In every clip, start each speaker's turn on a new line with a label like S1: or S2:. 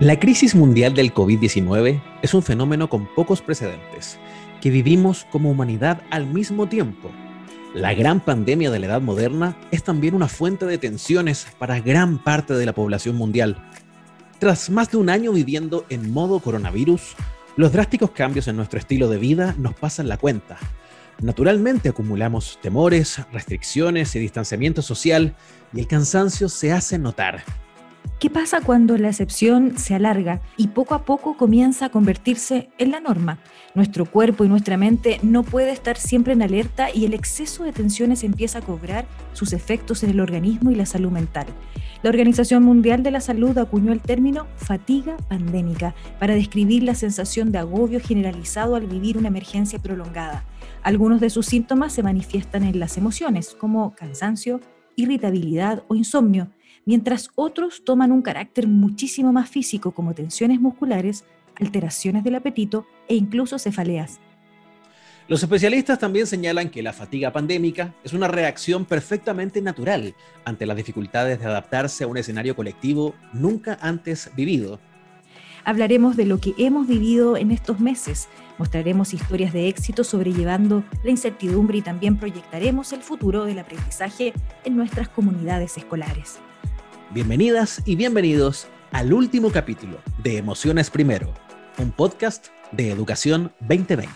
S1: La crisis mundial del COVID-19 es un fenómeno con pocos precedentes, que vivimos como humanidad al mismo tiempo. La gran pandemia de la edad moderna es también una fuente de tensiones para gran parte de la población mundial. Tras más de un año viviendo en modo coronavirus, los drásticos cambios en nuestro estilo de vida nos pasan la cuenta. Naturalmente acumulamos temores, restricciones y distanciamiento social y el cansancio se hace notar.
S2: ¿Qué pasa cuando la excepción se alarga y poco a poco comienza a convertirse en la norma? Nuestro cuerpo y nuestra mente no puede estar siempre en alerta y el exceso de tensiones empieza a cobrar sus efectos en el organismo y la salud mental. La Organización Mundial de la Salud acuñó el término fatiga pandémica para describir la sensación de agobio generalizado al vivir una emergencia prolongada. Algunos de sus síntomas se manifiestan en las emociones, como cansancio, irritabilidad o insomnio, mientras otros toman un carácter muchísimo más físico como tensiones musculares, alteraciones del apetito e incluso cefaleas.
S1: Los especialistas también señalan que la fatiga pandémica es una reacción perfectamente natural ante las dificultades de adaptarse a un escenario colectivo nunca antes vivido.
S2: Hablaremos de lo que hemos vivido en estos meses, mostraremos historias de éxito sobrellevando la incertidumbre y también proyectaremos el futuro del aprendizaje en nuestras comunidades escolares.
S1: Bienvenidas y bienvenidos al último capítulo de Emociones Primero, un podcast de Educación 2020.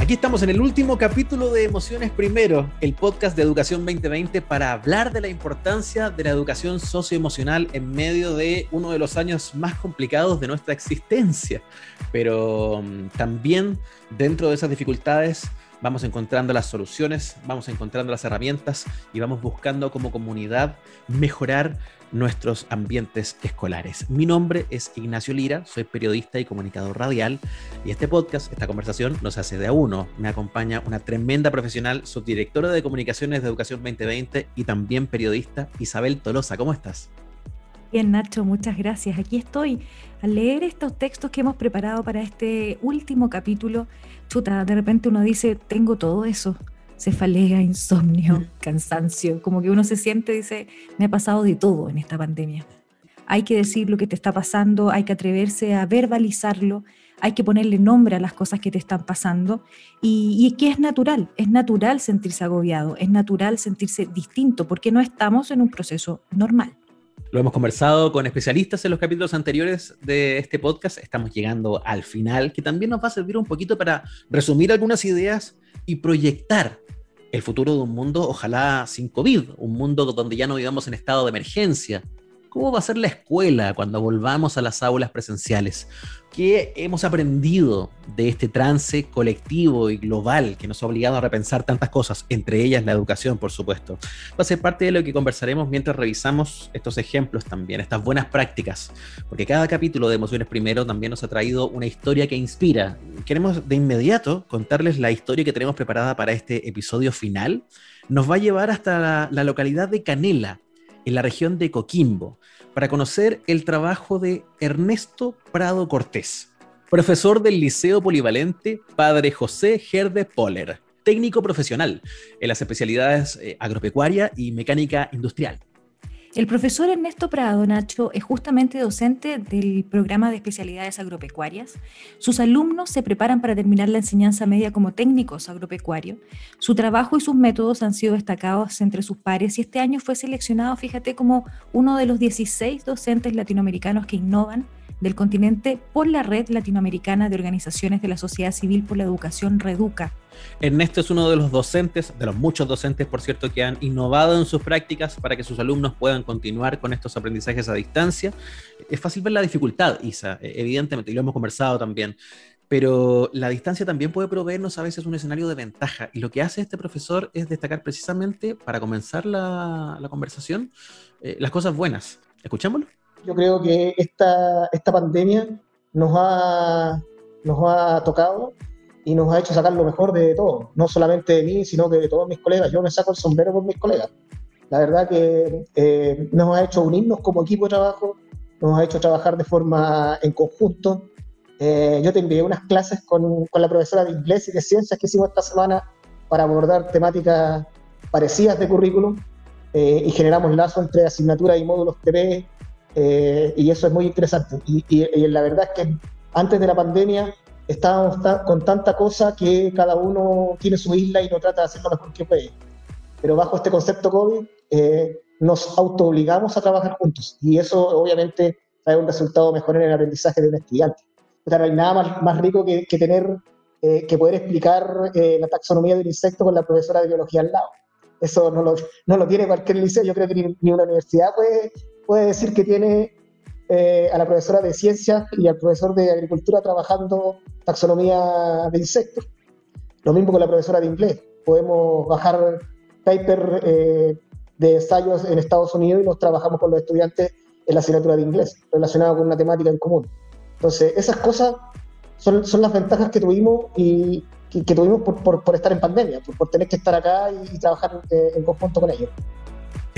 S1: Aquí estamos en el último capítulo de Emociones Primero, el podcast de Educación 2020 para hablar de la importancia de la educación socioemocional en medio de uno de los años más complicados de nuestra existencia. Pero mm, también dentro de esas dificultades vamos encontrando las soluciones, vamos encontrando las herramientas y vamos buscando como comunidad mejorar nuestros ambientes escolares. Mi nombre es Ignacio Lira, soy periodista y comunicador radial y este podcast, esta conversación nos hace de a uno. Me acompaña una tremenda profesional, subdirectora de comunicaciones de Educación 2020 y también periodista Isabel Tolosa. ¿Cómo estás?
S2: Bien, Nacho, muchas gracias. Aquí estoy a leer estos textos que hemos preparado para este último capítulo. Chuta, de repente uno dice, tengo todo eso. Cefalea, insomnio, cansancio. Como que uno se siente, dice, me ha pasado de todo en esta pandemia. Hay que decir lo que te está pasando, hay que atreverse a verbalizarlo, hay que ponerle nombre a las cosas que te están pasando y, y que es natural, es natural sentirse agobiado, es natural sentirse distinto porque no estamos en un proceso normal.
S1: Lo hemos conversado con especialistas en los capítulos anteriores de este podcast. Estamos llegando al final, que también nos va a servir un poquito para resumir algunas ideas y proyectar el futuro de un mundo, ojalá sin COVID, un mundo donde ya no vivamos en estado de emergencia, ¿Cómo va a ser la escuela cuando volvamos a las aulas presenciales? ¿Qué hemos aprendido de este trance colectivo y global que nos ha obligado a repensar tantas cosas, entre ellas la educación, por supuesto? Va a ser parte de lo que conversaremos mientras revisamos estos ejemplos también, estas buenas prácticas, porque cada capítulo de Emociones Primero también nos ha traído una historia que inspira. Queremos de inmediato contarles la historia que tenemos preparada para este episodio final. Nos va a llevar hasta la, localidad de Canela, en la región de Coquimbo, para conocer el trabajo de Ernesto Prado Cortés, profesor del Liceo Polivalente Padre José Gerde Poller, técnico profesional en las especialidades eh, agropecuaria y mecánica industrial.
S2: El profesor Ernesto Prado, Nacho, es justamente docente del programa de especialidades agropecuarias. Sus alumnos se preparan para terminar la enseñanza media como técnicos agropecuarios. Su trabajo y sus métodos han sido destacados entre sus pares y este año fue seleccionado, fíjate, como uno de los 16 docentes latinoamericanos que innovan del continente por la Red Latinoamericana de Organizaciones de la Sociedad Civil por la Educación, Reduca.
S1: Ernesto es uno de los docentes, de los muchos docentes, por cierto, que han innovado en sus prácticas para que sus alumnos puedan continuar con estos aprendizajes a distancia. Es fácil ver la dificultad, Isa, e, evidentemente, y lo hemos conversado también pero la distancia también puede proveernos a veces un escenario de ventaja. Y lo que hace este profesor es destacar precisamente, para comenzar la, conversación, eh, las cosas buenas. ¿Escuchámoslo?
S3: Yo creo que esta, esta pandemia nos ha, nos ha tocado y nos ha hecho sacar lo mejor de todo, no solamente de mí, sino que de todos mis colegas. Yo me saco el sombrero por mis colegas. La verdad que eh, nos ha hecho unirnos como equipo de trabajo, nos ha hecho trabajar de forma en conjunto. Eh, yo te envié unas clases con, con, la profesora de inglés y de ciencias que hicimos esta semana para abordar temáticas parecidas de currículum y generamos lazo entre asignaturas y módulos TP, y eso es muy interesante. Y, y, la verdad es que antes de la pandemia estábamos con tanta cosa que cada uno tiene su isla y no trata de hacer lo mejor que puede. Pero bajo este concepto COVID eh, nos autoobligamos a trabajar juntos y eso obviamente trae un resultado mejor en el aprendizaje de un estudiante. O sea, no hay nada más, más rico que, que tener, eh, que poder explicar eh, la taxonomía del insecto con la profesora de biología al lado. Eso no lo, no lo tiene cualquier liceo, yo creo que ni, ni una universidad puede, puede decir que tiene eh, a la profesora de ciencias y al profesor de agricultura trabajando taxonomía de insectos. Lo mismo con la profesora de inglés. Podemos bajar paper eh, de ensayos en Estados Unidos y los trabajamos con los estudiantes en la asignatura de inglés, relacionada con una temática en común. Entonces, esas cosas son, son las ventajas que tuvimos y que, tuvimos por, por, estar en pandemia, por, tener que estar acá y, trabajar eh, en conjunto con ellos.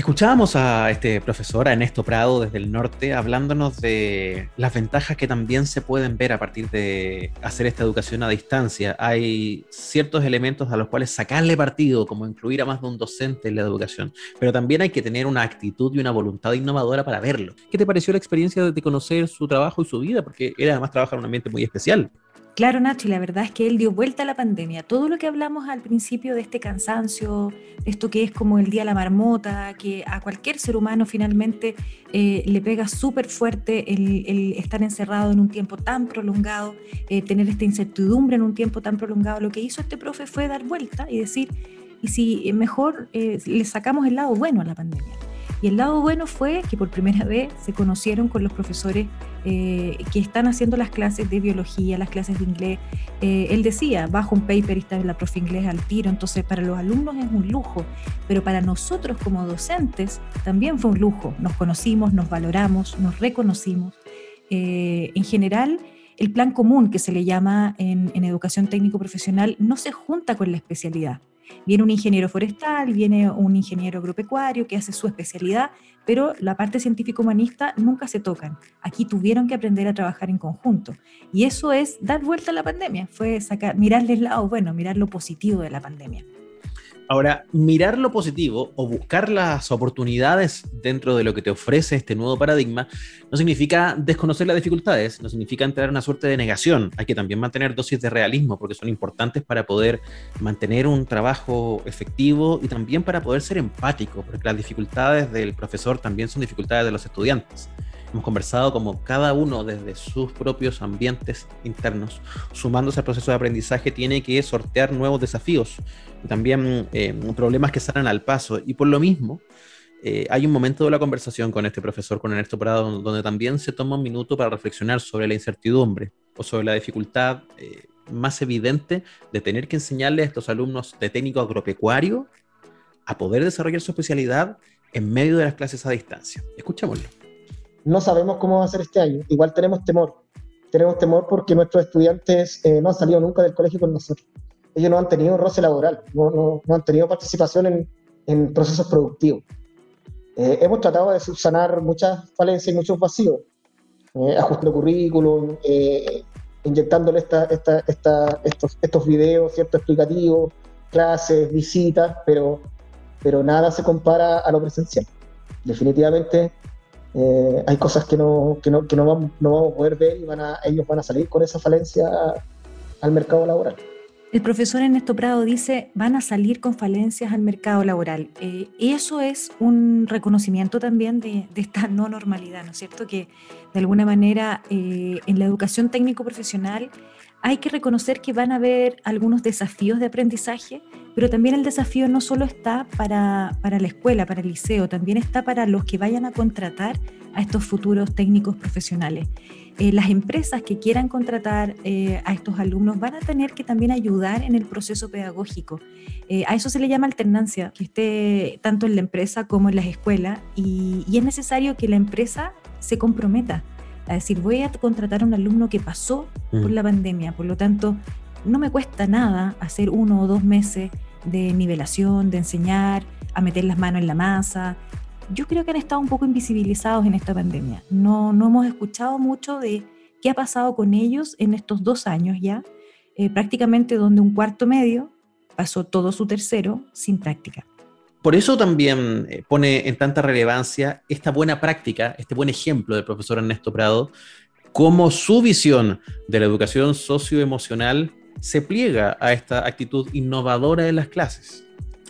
S1: Escuchábamos a este profesor, a Ernesto Prado, desde el norte, hablándonos de las ventajas que también se pueden ver a partir de hacer esta educación a distancia. Hay ciertos elementos a los cuales sacarle partido, como incluir a más de un docente en la educación, pero también hay que tener una actitud y una voluntad innovadora para verlo. ¿Qué te pareció la experiencia de conocer su trabajo y su vida? Porque era además trabajar en un ambiente muy especial.
S2: Claro, Nacho, y la verdad es que él dio vuelta a la pandemia. Todo lo que hablamos al principio de este cansancio, esto que es como el día de la marmota, que a cualquier ser humano finalmente eh, le pega súper fuerte el, estar encerrado en un tiempo tan prolongado, eh, tener esta incertidumbre en un tiempo tan prolongado. Lo que hizo este profe fue dar vuelta y decir, y si mejor eh, le sacamos el lado bueno a la pandemia. Y el lado bueno fue que por primera vez se conocieron con los profesores eh, que están haciendo las clases de biología, las clases de inglés. Eh, él decía, bajo un paper y está la profe inglés al tiro, entonces para los alumnos es un lujo, pero para nosotros como docentes también fue un lujo. Nos conocimos, nos valoramos, nos reconocimos. Eh, en general, el plan común que se le llama en educación técnico profesional no se junta con la especialidad. Viene un ingeniero forestal, viene un ingeniero agropecuario que hace su especialidad, pero la parte científico-humanista nunca se tocan. Aquí tuvieron que aprender a trabajar en conjunto. Y eso es dar vuelta a la pandemia, fue sacar, mirarle el lado bueno, mirar lo positivo de la pandemia.
S1: Ahora, mirar lo positivo o buscar las oportunidades dentro de lo que te ofrece este nuevo paradigma no significa desconocer las dificultades, no significa entrar en una suerte de negación. Hay que también mantener dosis de realismo porque son importantes para poder mantener un trabajo efectivo y también para poder ser empático, porque las dificultades del profesor también son dificultades de los estudiantes. Hemos conversado como cada uno desde sus propios ambientes internos, sumándose al proceso de aprendizaje, tiene que sortear nuevos desafíos y también eh, problemas que salen al paso. Y por lo mismo, eh, hay un momento de la conversación con este profesor, con Ernesto Prado, donde también se toma un minuto para reflexionar sobre la incertidumbre o sobre la dificultad eh, más evidente de tener que enseñarle a estos alumnos de técnico agropecuario a poder desarrollar su especialidad en medio de las clases a distancia. Escuchémoslo
S3: no sabemos cómo va a ser este año. Igual tenemos temor. Tenemos temor porque nuestros estudiantes eh, no han salido nunca del colegio con nosotros. Ellos no han tenido roce laboral, no, han tenido participación en, procesos productivos. Eh, hemos tratado de subsanar muchas falencias y muchos vacíos, eh, ajustando currículum, eh, inyectándole esta, estos, estos videos, ciertos explicativos, clases, visitas, pero, pero nada se compara a lo presencial. Definitivamente eh, hay cosas que no, que no, que no, vamos, no vamos a poder ver y van a, ellos van a salir con esa falencia al mercado laboral.
S2: El profesor Ernesto Prado dice, van a salir con falencias al mercado laboral. Eh, eso es un reconocimiento también de, de, esta no normalidad, ¿no es cierto? Que de alguna manera eh, en la educación técnico-profesional hay que reconocer que van a haber algunos desafíos de aprendizaje, pero también el desafío no solo está para, para, la escuela, para el liceo, también está para los que vayan a contratar a estos futuros técnicos profesionales. Eh, las empresas que quieran contratar eh, a estos alumnos van a tener que también ayudar en el proceso pedagógico. Eh, a eso se le llama alternancia, que esté tanto en la empresa como en las escuelas, y, y es necesario que la empresa se comprometa a decir, voy a contratar a un alumno que pasó por mm. la pandemia, por lo tanto, no me cuesta nada hacer uno o dos meses de nivelación, de enseñar, a meter las manos en la masa. Yo creo que han estado un poco invisibilizados en esta pandemia. No, no hemos escuchado mucho de qué ha pasado con ellos en estos dos años ya, eh, prácticamente donde un cuarto medio pasó todo su tercero sin práctica.
S1: Por eso también eh, pone en tanta relevancia esta buena práctica, este buen ejemplo del profesor Ernesto Prado, cómo su visión de la educación socioemocional se pliega a esta actitud innovadora de las clases.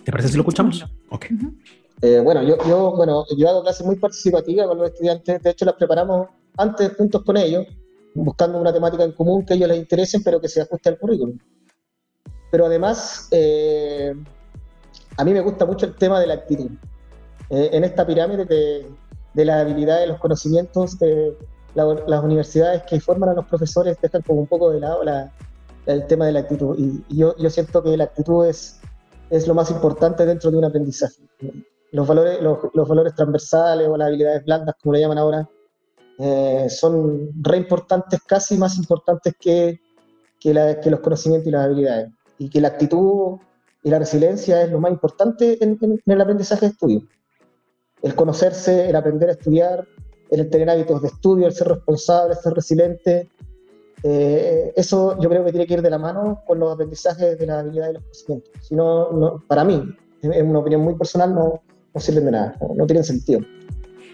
S1: ¿Te parece si lo escuchamos?
S3: Ok. Eh, bueno, yo, yo, bueno, yo hago clases muy participativas con los estudiantes, de hecho las preparamos antes juntos con ellos, buscando una temática en común que a ellos les interese, pero que se ajuste al currículum. Pero además, eh, a mí me gusta mucho el tema de la actitud. Eh, en esta pirámide de, de las habilidades, los conocimientos, de las universidades que forman a los profesores dejan como un poco de lado el tema de la actitud. Y, yo, yo, siento que la actitud es, es lo más importante dentro de un aprendizaje. Los valores, los, los valores transversales o las habilidades blandas, como le llaman ahora, eh, son re importantes, casi más importantes que, que, los conocimientos y las habilidades. Y que la actitud y la resiliencia es lo más importante en, el aprendizaje de estudio. El conocerse, el aprender a estudiar, el tener hábitos de estudio, el ser responsable, el ser resiliente. Eh, eso yo creo que tiene que ir de la mano con los aprendizajes de la habilidad y los conocimientos. Si no, para mí, en una opinión muy personal, no, no sirven de nada, no, no tienen sentido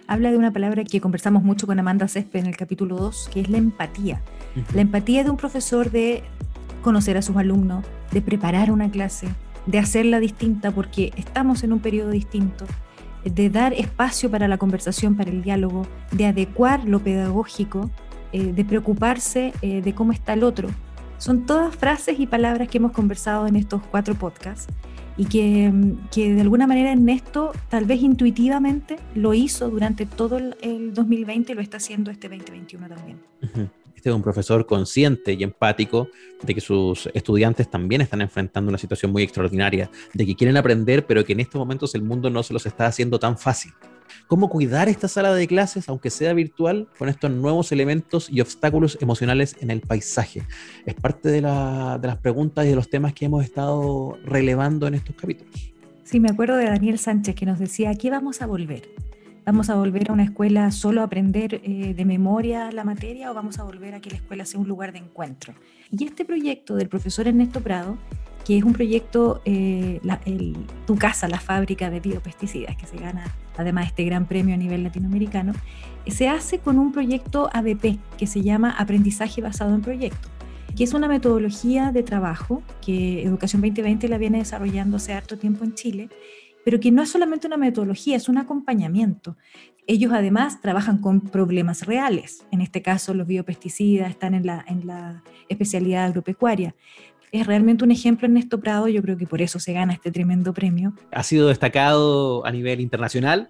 S2: habla de una palabra que conversamos mucho con Amanda Césped en el capítulo 2, que es la empatía. La empatía de un profesor de conocer a sus alumnos, de preparar una clase, de hacerla distinta porque estamos en un periodo distinto, de dar espacio para la conversación, para el diálogo, de adecuar lo pedagógico, eh, de preocuparse eh, de cómo está el otro. Son todas frases y palabras que hemos conversado en estos cuatro podcasts y que, que, de alguna manera Ernesto tal vez intuitivamente lo hizo durante todo el, 2020 y lo está haciendo este 2021 también.
S1: Este es un profesor consciente y empático de que sus estudiantes también están enfrentando una situación muy extraordinaria, de que quieren aprender, pero que en estos momentos el mundo no se los está haciendo tan fácil cómo cuidar esta sala de clases, aunque sea virtual, con estos nuevos elementos y obstáculos emocionales en el paisaje. Es parte de, las preguntas y de los temas que hemos estado relevando en estos capítulos.
S2: Sí, me acuerdo de Daniel Sánchez que nos decía, ¿a qué vamos a volver? ¿Vamos a volver a una escuela solo a aprender eh, de memoria la materia o vamos a volver a que la escuela sea un lugar de encuentro? Y este proyecto del profesor Ernesto Prado que es un proyecto, eh, Tu Casa, la fábrica de biopesticidas, que se gana además este gran premio a nivel latinoamericano, se hace con un proyecto ABP que se llama Aprendizaje Basado en Proyectos, que es una metodología de trabajo que Educación 2020 la viene desarrollando hace harto tiempo en Chile, pero que no es solamente una metodología, es un acompañamiento. Ellos además trabajan con problemas reales, en este caso los biopesticidas están en la, en especialidad agropecuaria, es realmente un ejemplo Ernesto Prado, yo creo que por eso se gana este tremendo premio.
S1: Ha sido destacado a nivel internacional.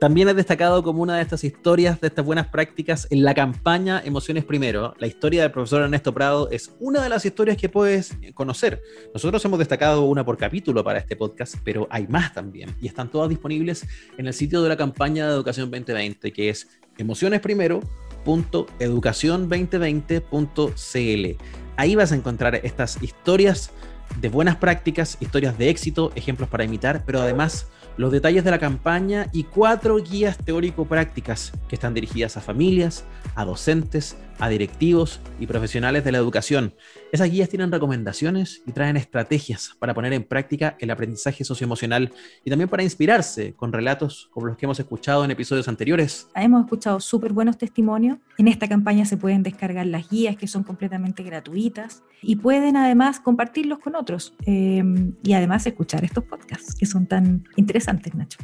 S1: También es destacado como una de estas historias, de estas buenas prácticas en la campaña Emociones Primero. La historia del profesor Ernesto Prado es una de las historias que puedes conocer. Nosotros hemos destacado una por capítulo para este podcast, pero hay más también. Y están todas disponibles en el sitio de la campaña de Educación 2020, que es emocionesprimero.educación2020.cl. Ahí vas a encontrar estas historias de buenas prácticas, historias de éxito, ejemplos para imitar, pero además los detalles de la campaña y cuatro guías teórico-prácticas que están dirigidas a familias, a docentes, a directivos y profesionales de la educación. Esas guías tienen recomendaciones y traen estrategias para poner en práctica el aprendizaje socioemocional y también para inspirarse con relatos como los que hemos escuchado en episodios anteriores.
S2: Hemos escuchado súper buenos testimonios. En esta campaña se pueden descargar las guías que son completamente gratuitas y pueden además compartirlos con otros eh, y además escuchar estos podcasts que son tan interesantes, Nacho.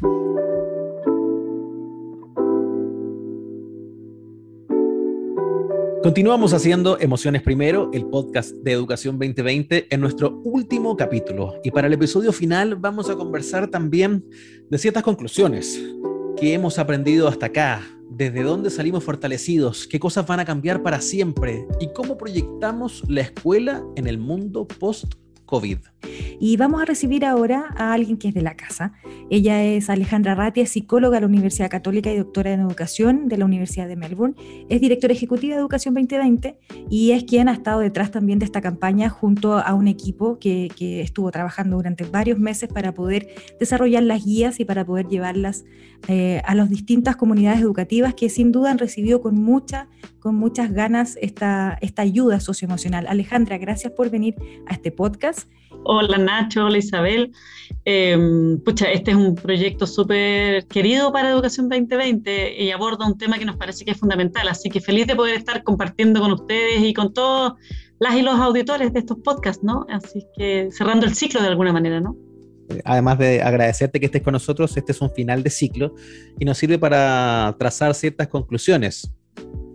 S1: Continuamos haciendo Emociones Primero, el podcast de Educación 2020, en nuestro último capítulo. Y para el episodio final vamos a conversar también de ciertas conclusiones que hemos aprendido hasta acá, desde dónde salimos fortalecidos, qué cosas van a cambiar para siempre y cómo proyectamos la escuela en el mundo post COVID.
S2: Y vamos a recibir ahora a alguien que es de la casa. Ella es Alejandra Ratia, psicóloga de la Universidad Católica y doctora en educación de la Universidad de Melbourne. Es directora ejecutiva de Educación 2020 y es quien ha estado detrás también de esta campaña junto a un equipo que, estuvo trabajando durante varios meses para poder desarrollar las guías y para poder llevarlas eh, a las distintas comunidades educativas que sin duda han recibido con, mucha, con muchas ganas esta, esta ayuda socioemocional. Alejandra, gracias por venir a este podcast
S4: Hola Nacho, hola Isabel. Em, pucha, este es un proyecto súper querido para Educación 2020 y aborda un tema que nos parece que es fundamental, así que feliz de poder estar compartiendo con ustedes y con todos las y los auditores de estos podcasts, ¿no? Así que cerrando el ciclo de alguna manera, ¿no?
S1: Además de agradecerte que estés con nosotros, este es un final de ciclo y nos sirve para trazar ciertas conclusiones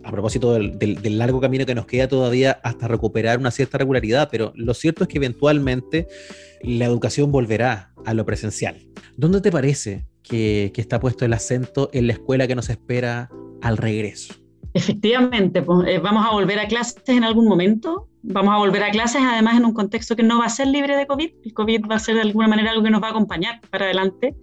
S1: a propósito del, largo camino que nos queda todavía hasta recuperar una cierta regularidad, pero lo cierto es que eventualmente la educación volverá a lo presencial. ¿Dónde te parece que, está puesto el acento en la escuela que nos espera al regreso?
S4: Efectivamente, pues, eh, vamos a volver a clases en algún momento, vamos a volver a clases además en un contexto que no va a ser libre de COVID, el COVID va a ser de alguna manera algo que nos va a acompañar para adelante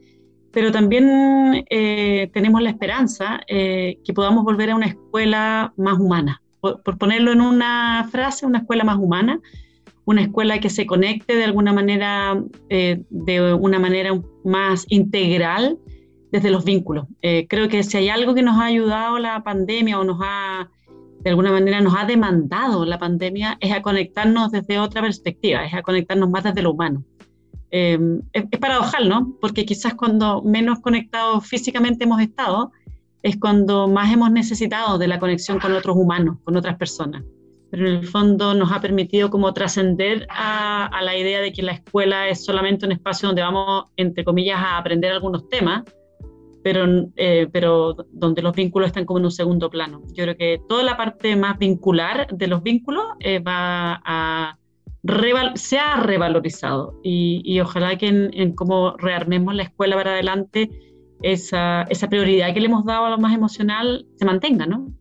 S4: pero también eh, tenemos la esperanza eh, que podamos volver a una escuela más humana. Por, ponerlo en una frase, una escuela más humana, una escuela que se conecte de alguna manera, eh, de una manera más integral desde los vínculos. creo que si hay algo que nos ha ayudado la pandemia o nos ha, de alguna manera, nos ha demandado la pandemia, es a conectarnos desde otra perspectiva, es a conectarnos más desde lo humano. Em, es, paradojal, ¿no? Porque quizás cuando menos conectados físicamente hemos estado, es cuando más hemos necesitado de la conexión con otros humanos, con otras personas. Pero en el fondo nos ha permitido como trascender a, la idea de que la escuela es solamente un espacio donde vamos, entre comillas, a aprender algunos temas, pero, eh, pero donde los vínculos están como en un segundo plano. Yo creo que toda la parte más vincular de los vínculos eh, va a se ha revalorizado y, ojalá que en, cómo rearmemos la escuela para adelante, esa, esa, prioridad que le hemos dado a lo más emocional se mantenga, ¿no?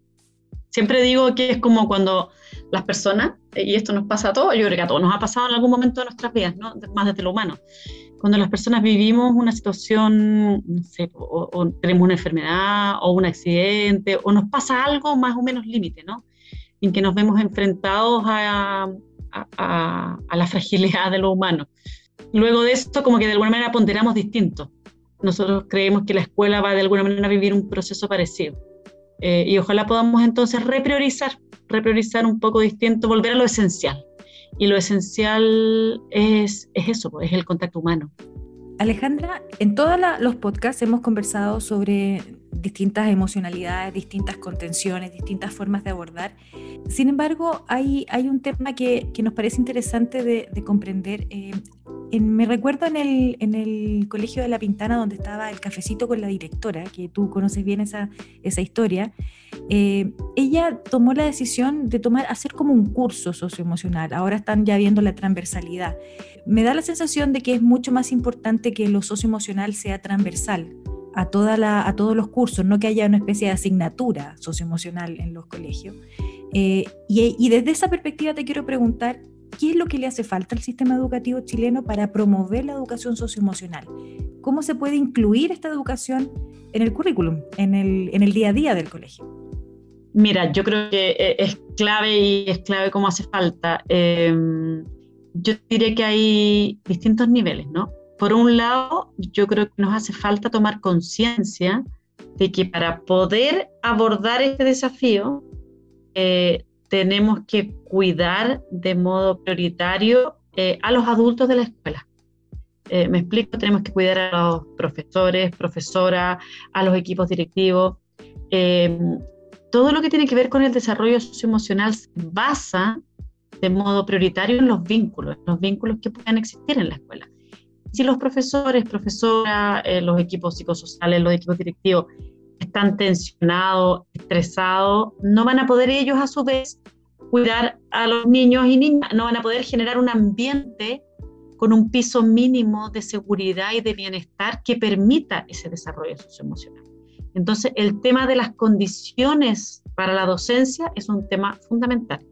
S4: Siempre digo que es como cuando las personas, y esto nos pasa a todos, yo creo que a todos nos ha pasado en algún momento de nuestras vidas, ¿no? más desde lo humano, cuando las personas vivimos una situación, no sé, o, o tenemos una enfermedad o un accidente, o nos pasa algo más o menos límite, ¿no? En que nos vemos enfrentados a, a, la fragilidad de lo humano. Luego de esto, como que de alguna manera ponderamos distinto. Nosotros creemos que la escuela va de alguna manera a vivir un proceso parecido. Eh, y ojalá podamos entonces repriorizar, repriorizar un poco distinto, volver a lo esencial. Y lo esencial es, es eso, pues, es el contacto humano.
S2: Alejandra, en todos los podcasts hemos conversado sobre distintas emocionalidades, distintas contenciones, distintas formas de abordar. Sin embargo, hay, hay un tema que, que nos parece interesante de, comprender. Eh, me recuerdo en el, en el Colegio de la Pintana, donde estaba el cafecito con la directora, que tú conoces bien esa, esa historia, eh, ella tomó la decisión de tomar, hacer como un curso socioemocional. Ahora están ya viendo la transversalidad. Me da la sensación de que es mucho más importante que lo socioemocional sea transversal a, toda la, a todos los cursos, no que haya una especie de asignatura socioemocional en los colegios. Eh, y, y desde esa perspectiva te quiero preguntar, ¿qué es lo que le hace falta al sistema educativo chileno para promover la educación socioemocional? ¿Cómo se puede incluir esta educación en el currículum, en el, en el día a día del colegio?
S4: Mira, yo creo que eh, es clave y es clave cómo hace falta. Em, yo diré que hay distintos niveles, ¿no? Por un lado, yo creo que nos hace falta tomar conciencia de que para poder abordar este desafío eh, tenemos que cuidar de modo prioritario eh, a los adultos de la escuela. Eh, me explico, tenemos que cuidar a los profesores, profesoras, a los equipos directivos. todo lo que tiene que ver con el desarrollo socioemocional se basa de modo prioritario en los vínculos, los vínculos que puedan existir en la escuela. Si los profesores, profesoras, eh, los equipos psicosociales, los equipos directivos están tensionados, estresados, no van a poder ellos a su vez cuidar a los niños y niñas, no van a poder generar un ambiente con un piso mínimo de seguridad y de bienestar que permita ese desarrollo socioemocional. Entonces, el tema de las condiciones para la docencia es un tema fundamental.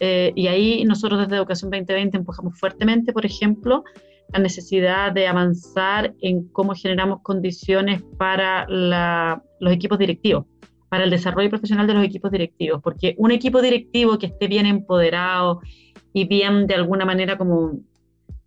S4: Eh, y ahí nosotros desde Educación 2020 empujamos fuertemente, por ejemplo, la necesidad de avanzar en cómo generamos condiciones para los equipos directivos, para el desarrollo profesional de los equipos directivos, porque un equipo directivo que esté bien empoderado y bien de alguna manera como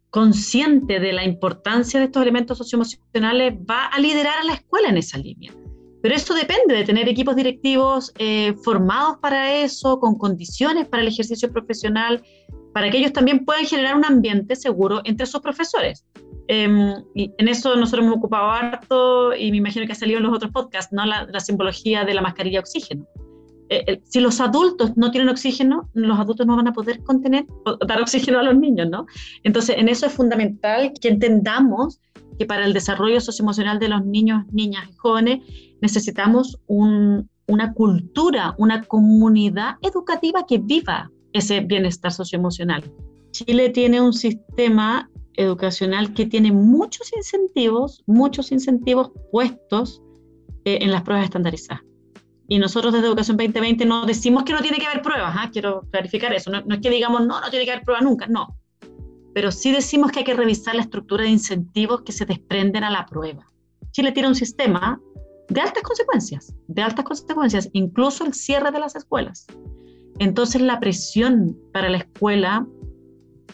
S4: consciente de la importancia de estos elementos socioemocionales va a liderar a la escuela en esa línea. Pero eso depende de tener equipos directivos eh, formados para eso, con condiciones para el ejercicio profesional, para que ellos también puedan generar un ambiente seguro entre sus profesores. Em, y en eso nosotros hemos ocupado harto y me imagino que ha salido en los otros podcasts, ¿no? la, simbología de la mascarilla oxígeno. Eh, eh, si los adultos no tienen oxígeno, los adultos no van a poder contener, dar oxígeno a los niños, ¿no? Entonces, en eso es fundamental que entendamos que para el desarrollo socioemocional de los niños, niñas y jóvenes necesitamos una cultura, una comunidad educativa que viva ese bienestar socioemocional. Chile tiene un sistema educacional que tiene muchos incentivos, muchos incentivos puestos eh, en las pruebas estandarizadas. Y nosotros desde Educación 2020 no decimos que no tiene que haber pruebas, ¿ah? quiero clarificar eso, no, no, es que digamos no, no tiene que haber pruebas nunca, no. Pero sí decimos que hay que revisar la estructura de incentivos que se desprenden a la prueba. Chile tiene un sistema de altas consecuencias, de altas consecuencias, incluso el cierre de las escuelas. Entonces la presión para la escuela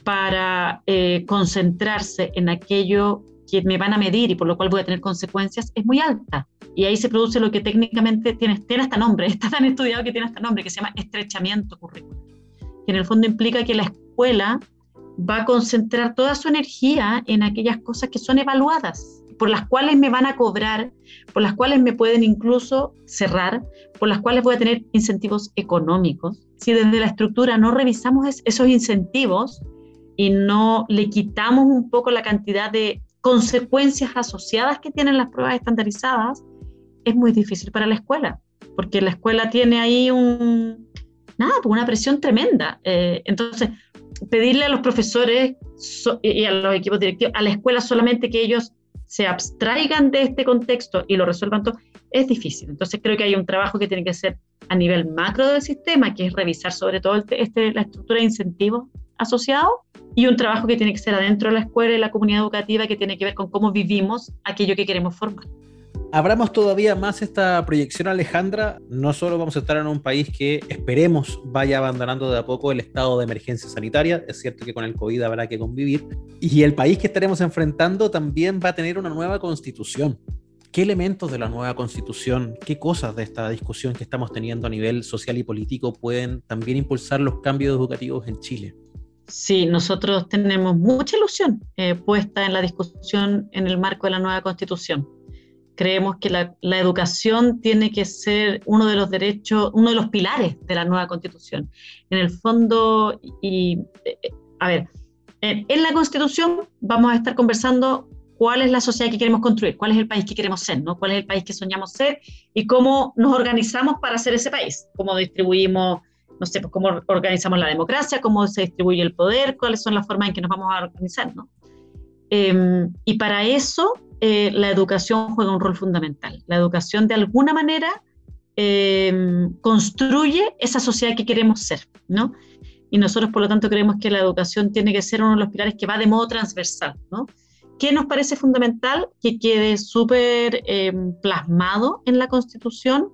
S4: para eh, concentrarse en aquello que me van a medir y por lo cual voy a tener consecuencias es muy alta. Y ahí se produce lo que técnicamente tiene, tiene hasta nombre, está tan estudiado que tiene hasta nombre, que se llama estrechamiento curricular, que en el fondo implica que la escuela va a concentrar toda su energía en aquellas cosas que son evaluadas, por las cuales me van a cobrar, por las cuales me pueden incluso cerrar, por las cuales voy a tener incentivos económicos. Si desde la estructura no revisamos esos incentivos, y no le quitamos un poco la cantidad de consecuencias asociadas que tienen las pruebas estandarizadas, es muy difícil para la escuela, porque la escuela tiene ahí pues una presión tremenda. Eh, entonces, pedirle a los profesores y a los equipos directivos, a la escuela solamente que ellos se abstraigan de este contexto y lo resuelvan todo, es difícil. Entonces creo que hay un trabajo que tiene que ser a nivel macro del sistema, que es revisar sobre todo este, la estructura de incentivos asociados y un trabajo que tiene que ser adentro de la escuela y la comunidad educativa que tiene que ver con cómo vivimos aquello que queremos formar.
S1: Abramos todavía más esta proyección, Alejandra. No solo vamos a estar en un país que esperemos vaya abandonando de a poco el estado de emergencia sanitaria, es cierto que con el COVID habrá que convivir, y el país que estaremos enfrentando también va a tener una nueva constitución. ¿Qué elementos de la nueva constitución, qué cosas de esta discusión que estamos teniendo a nivel social y político pueden también impulsar los cambios educativos en Chile?
S4: Sí, nosotros tenemos mucha ilusión eh, puesta en la discusión en el marco de la nueva constitución. Creemos que la, educación tiene que ser uno de los derechos, uno de los pilares de la nueva constitución. En el fondo, y eh, a ver, en, en la constitución vamos a estar conversando cuál es la sociedad que queremos construir, cuál es el país que queremos ser, ¿no? cuál es el país que soñamos ser y cómo nos organizamos para ser ese país, cómo distribuimos no sé, pues cómo organizamos la democracia, cómo se distribuye el poder, cuáles son las formas en que nos vamos a organizar, ¿no? Em, y para eso eh, la educación juega un rol fundamental. La educación de alguna manera em, construye esa sociedad que queremos ser, ¿no? Y nosotros, por lo tanto, creemos que la educación tiene que ser uno de los pilares que va de modo transversal, ¿no? ¿Qué nos parece fundamental? Que quede súper em, plasmado en la Constitución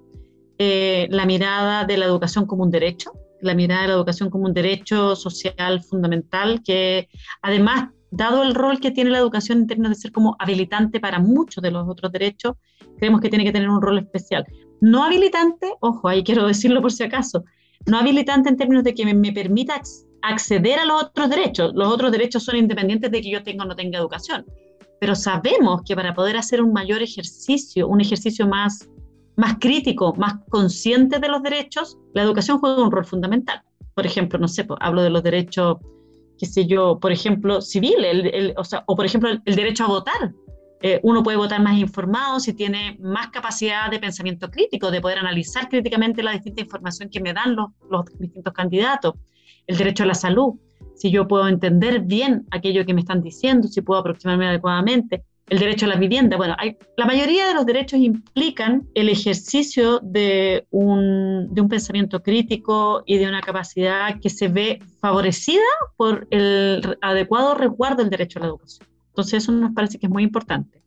S4: eh, la mirada de la educación como un derecho, la mirada de la educación como un derecho social fundamental, que además, dado el rol que tiene la educación en términos de ser como habilitante para muchos de los otros derechos, creemos que tiene que tener un rol especial. No habilitante, ojo, ahí quiero decirlo por si acaso, no habilitante en términos de que me, permita acceder a los otros derechos. Los otros derechos son independientes de que yo tenga o no tenga educación. Pero sabemos que para poder hacer un mayor ejercicio, un ejercicio más más crítico, más consciente de los derechos, la educación juega un rol fundamental. Por ejemplo, no sé, pues, hablo de los derechos, qué sé yo, por ejemplo, civil, el, o, sea, o, por ejemplo el, derecho a votar. Eh, uno puede votar más informado si tiene más capacidad de pensamiento crítico, de poder analizar críticamente la distinta información que me dan los, los distintos candidatos. El derecho a la salud, si yo puedo entender bien aquello que me están diciendo, si puedo aproximarme adecuadamente el derecho a la vivienda. Bueno, hay, la mayoría de los derechos implican el ejercicio de un, de un, pensamiento crítico y de una capacidad que se ve favorecida por el adecuado resguardo del derecho a la educación. Entonces eso nos parece que es muy importante.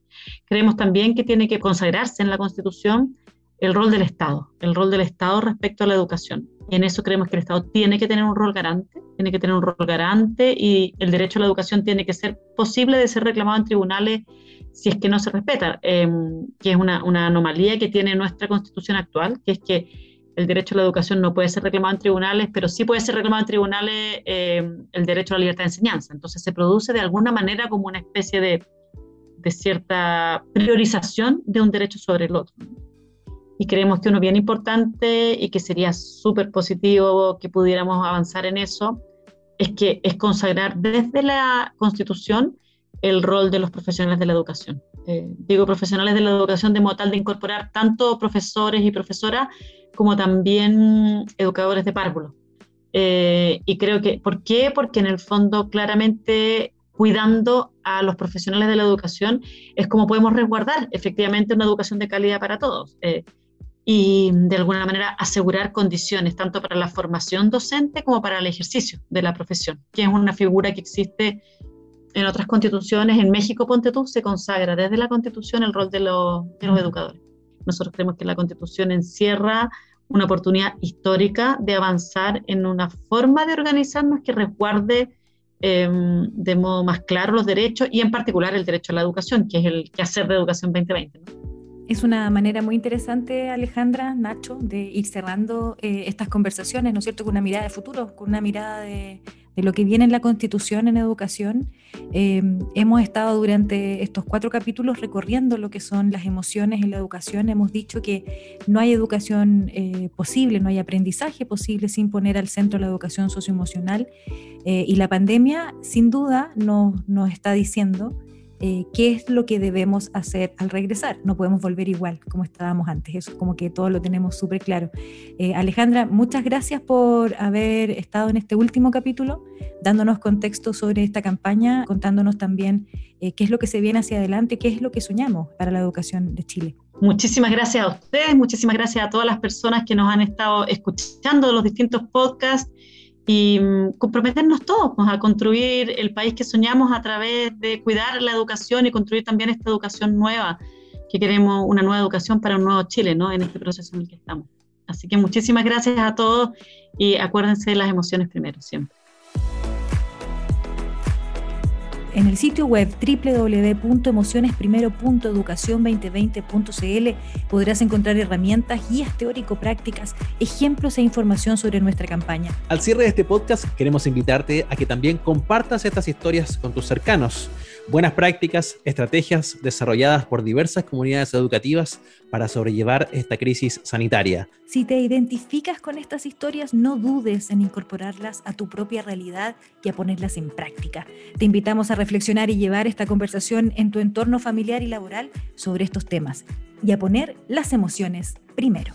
S4: Creemos también que tiene que consagrarse en la Constitución el rol del Estado, el rol del Estado respecto a la educación. Y en eso creemos que el Estado tiene que tener un rol garante, tiene que tener un rol garante y el derecho a la educación tiene que ser posible de ser reclamado en tribunales si es que no se respeta, em, que es una, una, anomalía que tiene nuestra constitución actual, que es que el derecho a la educación no puede ser reclamado en tribunales, pero sí puede ser reclamado en tribunales eh, el derecho a la libertad de enseñanza. Entonces se produce de alguna manera como una especie de, de cierta priorización de un derecho sobre el otro. Y creemos que uno bien importante y que sería súper positivo que pudiéramos avanzar en eso, es que es consagrar desde la Constitución el rol de los profesionales de la educación. Eh, digo profesionales de la educación de modo tal de incorporar tanto profesores y profesoras como también educadores de párvulos. Eh, y creo que, ¿por qué? Porque en el fondo claramente cuidando a los profesionales de la educación es como podemos resguardar efectivamente una educación de calidad para todos. Eh, y de alguna manera asegurar condiciones tanto para la formación docente como para el ejercicio de la profesión, que es una figura que existe en otras constituciones. En México, ponte tú, se consagra desde la constitución el rol de los, educadores. Nosotros creemos que la constitución encierra una oportunidad histórica de avanzar en una forma de organizarnos que resguarde em, de modo más claro los derechos y en particular el derecho a la educación, que es el quehacer de Educación 2020. ¿no?
S2: Es una manera muy interesante, Alejandra, Nacho, de ir cerrando eh, estas conversaciones, ¿no es cierto?, con una mirada de futuro, con una mirada de, lo que viene en la Constitución en educación. Eh, hemos estado durante estos cuatro capítulos recorriendo lo que son las emociones en la educación. Hemos dicho que no hay educación eh, posible, no hay aprendizaje posible sin poner al centro la educación socioemocional. y la pandemia, sin duda, nos, nos está diciendo eh, qué es lo que debemos hacer al regresar. No podemos volver igual como estábamos antes. Eso es como que todo lo tenemos súper claro. Eh, Alejandra, muchas gracias por haber estado en este último capítulo, dándonos contexto sobre esta campaña, contándonos también eh, qué es lo que se viene hacia adelante, qué es lo que soñamos para la educación de Chile.
S4: Muchísimas gracias a ustedes, muchísimas gracias a todas las personas que nos han estado escuchando los distintos podcasts y mm, comprometernos todos pues, a construir el país que soñamos a través de cuidar la educación y construir también esta educación nueva, que queremos una nueva educación para un nuevo Chile, ¿no? En este proceso en el que estamos. Así que muchísimas gracias a todos y acuérdense de las emociones primero, siempre.
S2: En el sitio web www.emocionesprimero.educacion2020.cl podrás encontrar herramientas, guías teórico-prácticas, ejemplos e información sobre nuestra campaña.
S1: Al cierre de este podcast queremos invitarte a que también compartas estas historias con tus cercanos buenas prácticas, estrategias desarrolladas por diversas comunidades educativas para sobrellevar esta crisis sanitaria.
S2: Si te identificas con estas historias, no dudes en incorporarlas a tu propia realidad y a ponerlas en práctica. Te invitamos a reflexionar y llevar esta conversación en tu entorno familiar y laboral sobre estos temas y a poner las emociones primero.